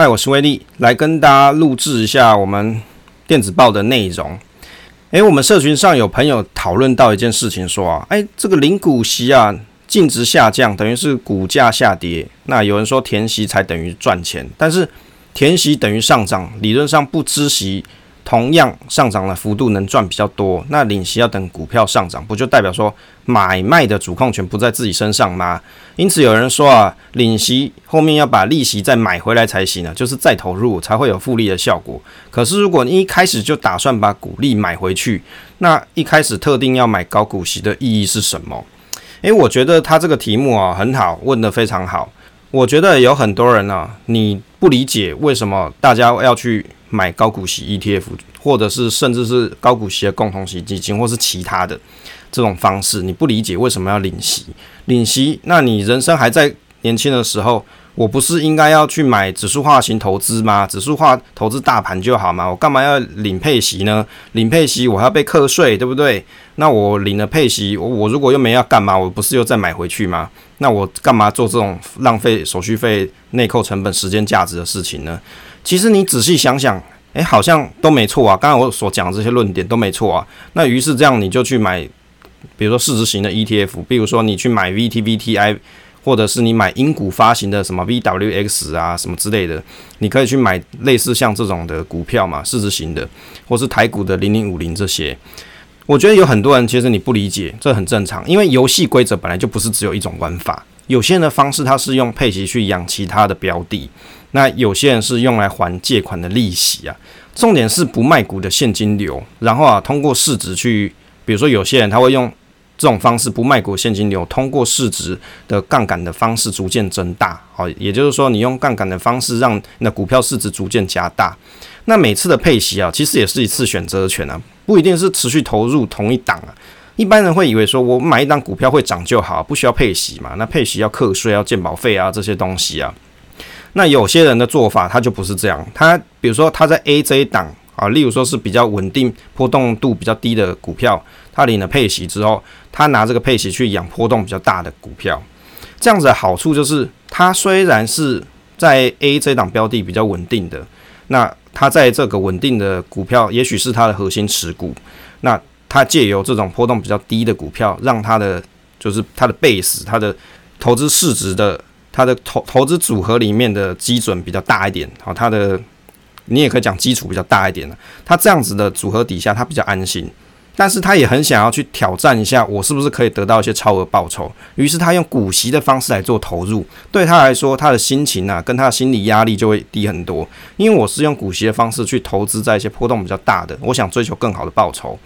嗨，我是威力，来跟大家录制一下我们电子报的内容。诶，我们社群上有朋友讨论到一件事情，说啊，诶，这个零股息啊，净值下降，等于是股价下跌。那有人说填息才等于赚钱，但是填息等于上涨，理论上不知息。同样上涨的幅度能赚比较多，那领息要等股票上涨，不就代表说买卖的主控权不在自己身上吗？因此有人说啊，领息后面要把利息再买回来才行呢，就是再投入才会有复利的效果。可是如果你一开始就打算把股利买回去，那一开始特定要买高股息的意义是什么？诶，我觉得他这个题目啊很好，问得非常好。我觉得有很多人呢、啊，你不理解为什么大家要去。买高股息 ETF，或者是甚至是高股息的共同型基金，或是其他的这种方式，你不理解为什么要领息？领息，那你人生还在年轻的时候，我不是应该要去买指数化型投资吗？指数化投资大盘就好吗？我干嘛要领配息呢？领配息我还要被课税，对不对？那我领了配息，我如果又没要干嘛，我不是又再买回去吗？那我干嘛做这种浪费手续费、内扣成本、时间价值的事情呢？其实你仔细想想，诶，好像都没错啊。刚才我所讲这些论点都没错啊。那于是这样，你就去买，比如说市值型的 ETF，比如说你去买 VTVTI，或者是你买英股发行的什么 VWX 啊什么之类的，你可以去买类似像这种的股票嘛，市值型的，或是台股的零零五零这些。我觉得有很多人其实你不理解，这很正常，因为游戏规则本来就不是只有一种玩法。有些人的方式，他是用配息去养其他的标的，那有些人是用来还借款的利息啊。重点是不卖股的现金流，然后啊，通过市值去，比如说有些人他会用这种方式不卖股现金流，通过市值的杠杆的方式逐渐增大。好，也就是说，你用杠杆的方式让你的股票市值逐渐加大。那每次的配息啊，其实也是一次选择权啊，不一定是持续投入同一档啊。一般人会以为说，我买一档股票会涨就好，不需要配息嘛？那配息要课税，要健保费啊，这些东西啊。那有些人的做法，他就不是这样。他比如说他在 A 这一档啊，例如说是比较稳定、波动度比较低的股票，他领了配息之后，他拿这个配息去养波动比较大的股票。这样子的好处就是，他虽然是在 A 这档标的比较稳定的，那他在这个稳定的股票，也许是他的核心持股，那。他借由这种波动比较低的股票，让他的就是他的 base，他的投资市值的，他的投投资组合里面的基准比较大一点，好，他的你也可以讲基础比较大一点的。他这样子的组合底下，他比较安心，但是他也很想要去挑战一下，我是不是可以得到一些超额报酬？于是他用股息的方式来做投入，对他来说，他的心情啊，跟他的心理压力就会低很多，因为我是用股息的方式去投资在一些波动比较大的，我想追求更好的报酬。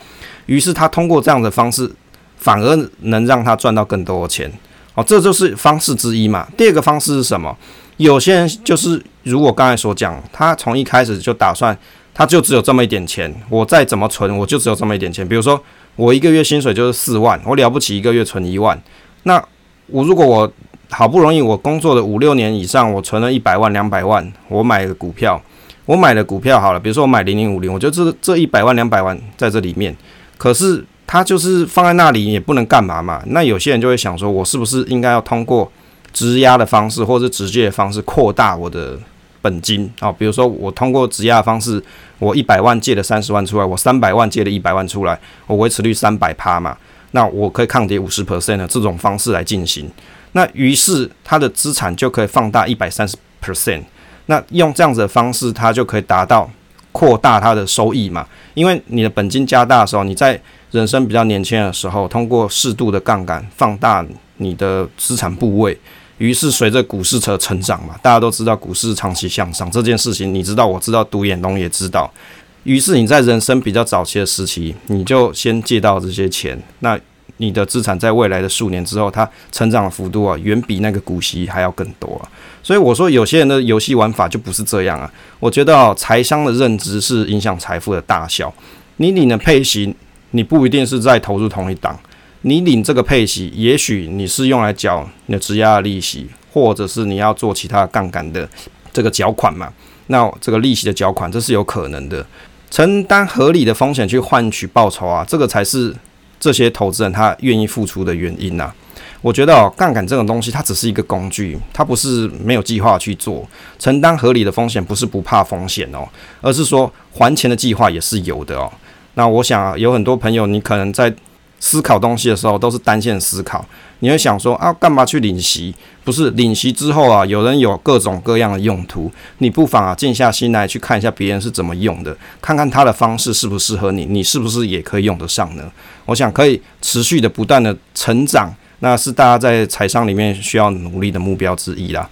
于是他通过这样的方式，反而能让他赚到更多的钱。哦，这就是方式之一嘛。第二个方式是什么？有些人就是如我刚才所讲，他从一开始就打算，他就只有这么一点钱，我再怎么存，我就只有这么一点钱。比如说，我一个月薪水就是四万，我了不起一个月存一万。那我如果我好不容易我工作了五六年以上，我存了一百万、两百万，我买个股票，我买了股票好了，比如说我买零零五零，我就这这一百万、两百万在这里面。可是他就是放在那里也不能干嘛嘛？那有些人就会想说，我是不是应该要通过质押的方式，或者直接的方式扩大我的本金啊？比如说我通过质押的方式，我一百万借了三十万出来，我三百万借了一百万出来，我维持率三百趴嘛？那我可以抗跌五十 percent 的这种方式来进行。那于是他的资产就可以放大一百三十 percent。那用这样子的方式，他就可以达到。扩大它的收益嘛，因为你的本金加大的时候，你在人生比较年轻的时候，通过适度的杠杆放大你的资产部位，于是随着股市的成长嘛，大家都知道股市长期向上这件事情，你知道，我知道，独眼龙也知道，于是你在人生比较早期的时期，你就先借到这些钱，那。你的资产在未来的数年之后，它成长的幅度啊，远比那个股息还要更多啊。所以我说，有些人的游戏玩法就不是这样啊。我觉得哦，财商的认知是影响财富的大小。你领的配型，你不一定是在投入同一档。你领这个配息，也许你是用来缴你的质押的利息，或者是你要做其他杠杆的这个缴款嘛。那这个利息的缴款，这是有可能的。承担合理的风险去换取报酬啊，这个才是。这些投资人他愿意付出的原因呐、我觉得哦，杠杆这种东西，它只是一个工具，它不是没有计划去做，承担合理的风险，不是不怕风险哦，而是说还钱的计划也是有的哦。那我想有很多朋友，你可能在思考东西的时候都是单线思考，你会想说啊，干嘛去领息？不是领息之后啊，有人有各种各样的用途，你不妨啊静下心来去看一下别人是怎么用的，看看他的方式适不适合你，你是不是也可以用得上呢？我想可以持续的不断的成长。那是大家在财商里面需要努力的目标之一啦。